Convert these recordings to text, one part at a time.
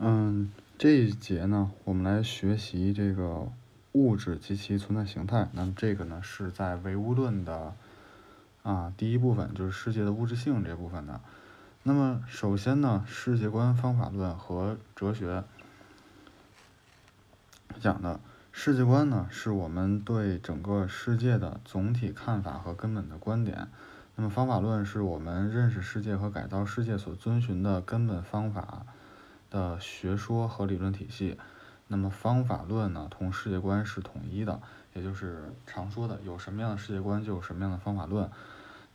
嗯，这一节呢，我们来学习这个物质及其存在形态。那么这个呢，是在唯物论的啊第一部分，就是世界的物质性这部分的。那么首先呢，世界观方法论和哲学讲的世界观呢，是我们对整个世界的总体看法和根本的观点。那么方法论是我们认识世界和改造世界所遵循的根本方法。的学说和理论体系，那么方法论呢，同世界观是统一的，也就是常说的有什么样的世界观就有什么样的方法论。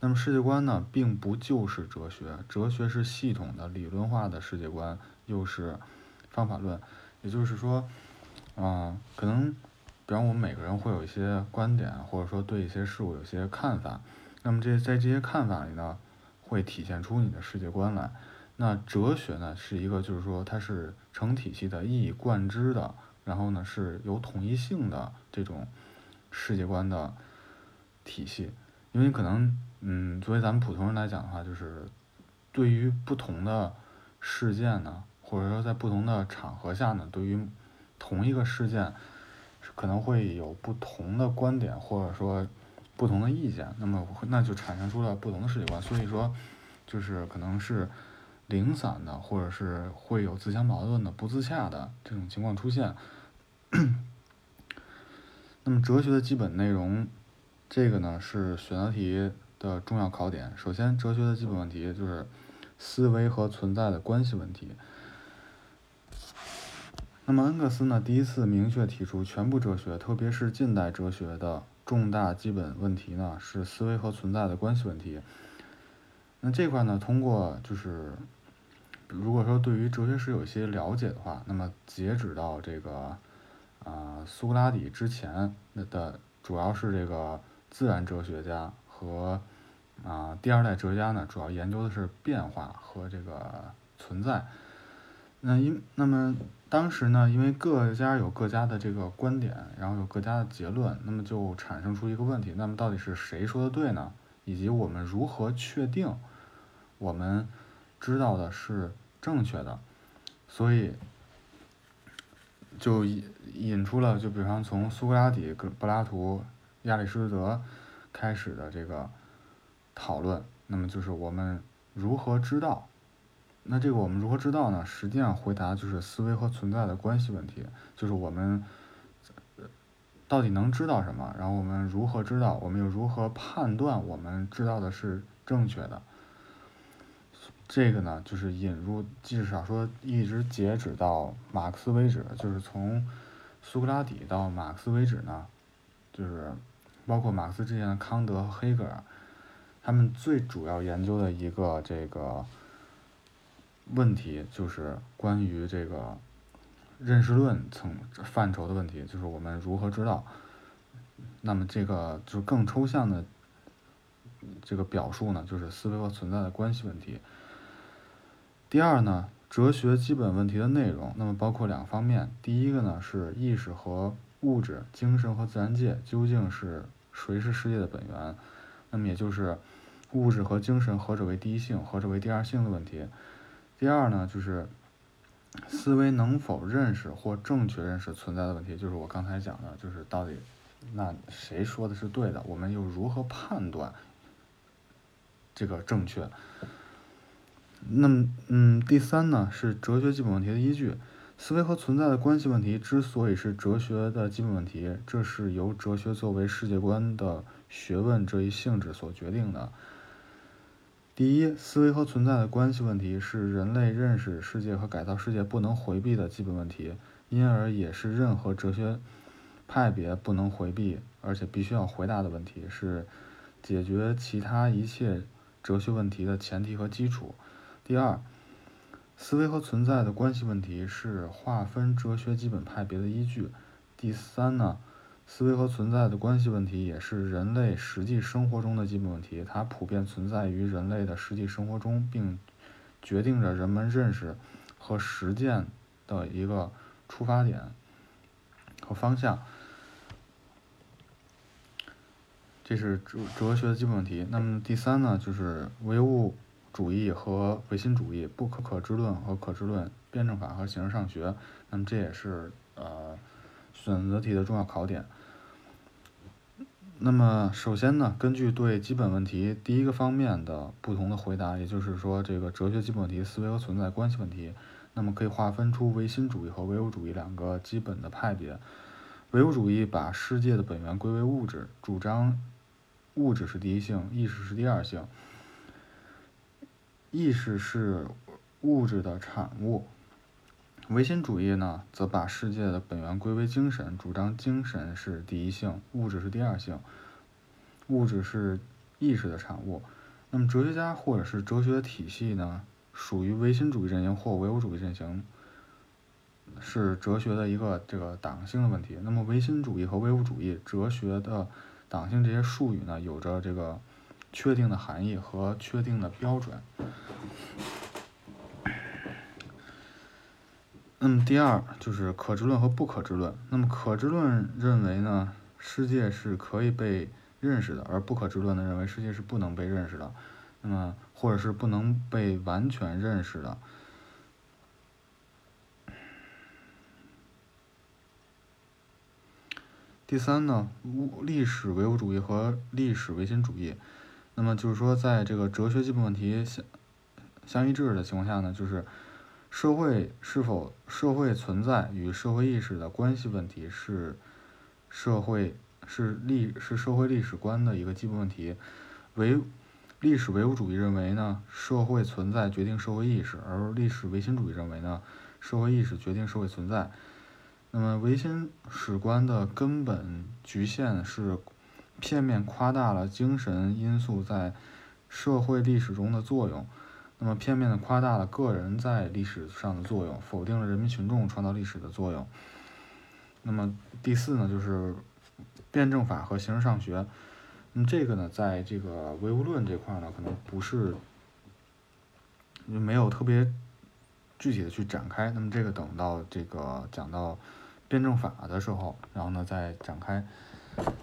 那么世界观呢，并不就是哲学，哲学是系统的理论化的世界观，又是方法论。也就是说，啊，可能，比方我们每个人会有一些观点，或者说对一些事物有些看法，那么这在这些看法里呢，会体现出你的世界观来。那哲学呢，是一个就是说它是成体系的、一以贯之的，然后呢是有统一性的这种世界观的体系。因为可能，嗯，作为咱们普通人来讲的话，就是对于不同的事件呢，或者说在不同的场合下呢，对于同一个事件，可能会有不同的观点，或者说不同的意见，那么那就产生出了不同的世界观。所以说，就是可能是。零散的，或者是会有自相矛盾的、不自洽的这种情况出现。那么哲学的基本内容，这个呢是选择题的重要考点。首先，哲学的基本问题就是思维和存在的关系问题。那么恩格斯呢第一次明确提出，全部哲学，特别是近代哲学的重大基本问题呢是思维和存在的关系问题。那这块呢，通过就是，如果说对于哲学史有一些了解的话，那么截止到这个啊苏格拉底之前那的，主要是这个自然哲学家和啊第二代哲学家呢，主要研究的是变化和这个存在。那因那么当时呢，因为各家有各家的这个观点，然后有各家的结论，那么就产生出一个问题，那么到底是谁说的对呢？以及我们如何确定？我们知道的是正确的，所以就引引出了，就比方从苏格拉底、跟柏拉图、亚里士多德开始的这个讨论。那么就是我们如何知道？那这个我们如何知道呢？实际上回答就是思维和存在的关系问题，就是我们到底能知道什么？然后我们如何知道？我们又如何判断我们知道的是正确的？这个呢，就是引入，至少说一直截止到马克思为止，就是从苏格拉底到马克思为止呢，就是包括马克思之前的康德和黑格尔，他们最主要研究的一个这个问题，就是关于这个认识论层范畴的问题，就是我们如何知道。那么这个就更抽象的这个表述呢，就是思维和存在的关系问题。第二呢，哲学基本问题的内容，那么包括两方面。第一个呢是意识和物质、精神和自然界究竟是谁是世界的本源？那么也就是物质和精神何者为第一性，何者为第二性的问题。第二呢就是思维能否认识或正确认识存在的问题，就是我刚才讲的，就是到底那谁说的是对的，我们又如何判断这个正确？那么，嗯，第三呢是哲学基本问题的依据。思维和存在的关系问题之所以是哲学的基本问题，这是由哲学作为世界观的学问这一性质所决定的。第一，思维和存在的关系问题是人类认识世界和改造世界不能回避的基本问题，因而也是任何哲学派别不能回避而且必须要回答的问题，是解决其他一切哲学问题的前提和基础。第二，思维和存在的关系问题是划分哲学基本派别的依据。第三呢，思维和存在的关系问题也是人类实际生活中的基本问题，它普遍存在于人类的实际生活中，并决定着人们认识和实践的一个出发点和方向。这是哲哲学的基本问题。那么第三呢，就是唯物。主义和唯心主义，不可可知论和可知论，辩证法和形式上学。那么这也是呃选择题的重要考点。那么首先呢，根据对基本问题第一个方面的不同的回答，也就是说这个哲学基本问题、思维和存在关系问题，那么可以划分出唯心主义和唯物主义两个基本的派别。唯物主义把世界的本源归为物质，主张物质是第一性，意识是第二性，意识是物质的产物。唯心主义呢，则把世界的本源归为精神，主张精神是第一性，物质是第二性，物质是意识的产物。那么哲学家或者是哲学体系呢，属于唯心主义阵营或唯物主义阵营，是哲学的一个这个党性的问题。那么唯心主义和唯物主义哲学的党性这些术语呢，有着这个确定的含义和确定的标准。那么第二就是可知论和不可知论。那么可知论认为呢，世界是可以被认识的，而不可知论呢认为世界是不能被认识的，那么或者是不能被完全认识的。第三呢，物历史唯物主义和历史唯心主义。那么就是说，在这个哲学基本问题相相一致的情况下呢，就是。社会是否社会存在与社会意识的关系问题是社会是历是社会历史观的一个基本问题。唯历史唯物主义认为呢，社会存在决定社会意识，而历史唯心主义认为呢，社会意识决定社会存在。那么唯心史观的根本局限是片面夸大了精神因素在社会历史中的作用。那么片面的夸大了个人在历史上的作用，否定了人民群众创造历史的作用。那么第四呢，就是辩证法和形式上学。那么这个呢，在这个唯物论这块呢，可能不是没有特别具体的去展开。那么这个等到这个讲到辩证法的时候，然后呢再展开。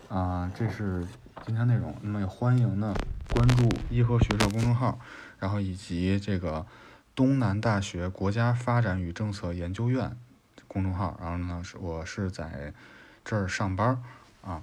啊，这是今天内容。那么也欢迎呢关注颐和学社公众号。然后以及这个东南大学国家发展与政策研究院公众号，然后呢是我是在这儿上班啊。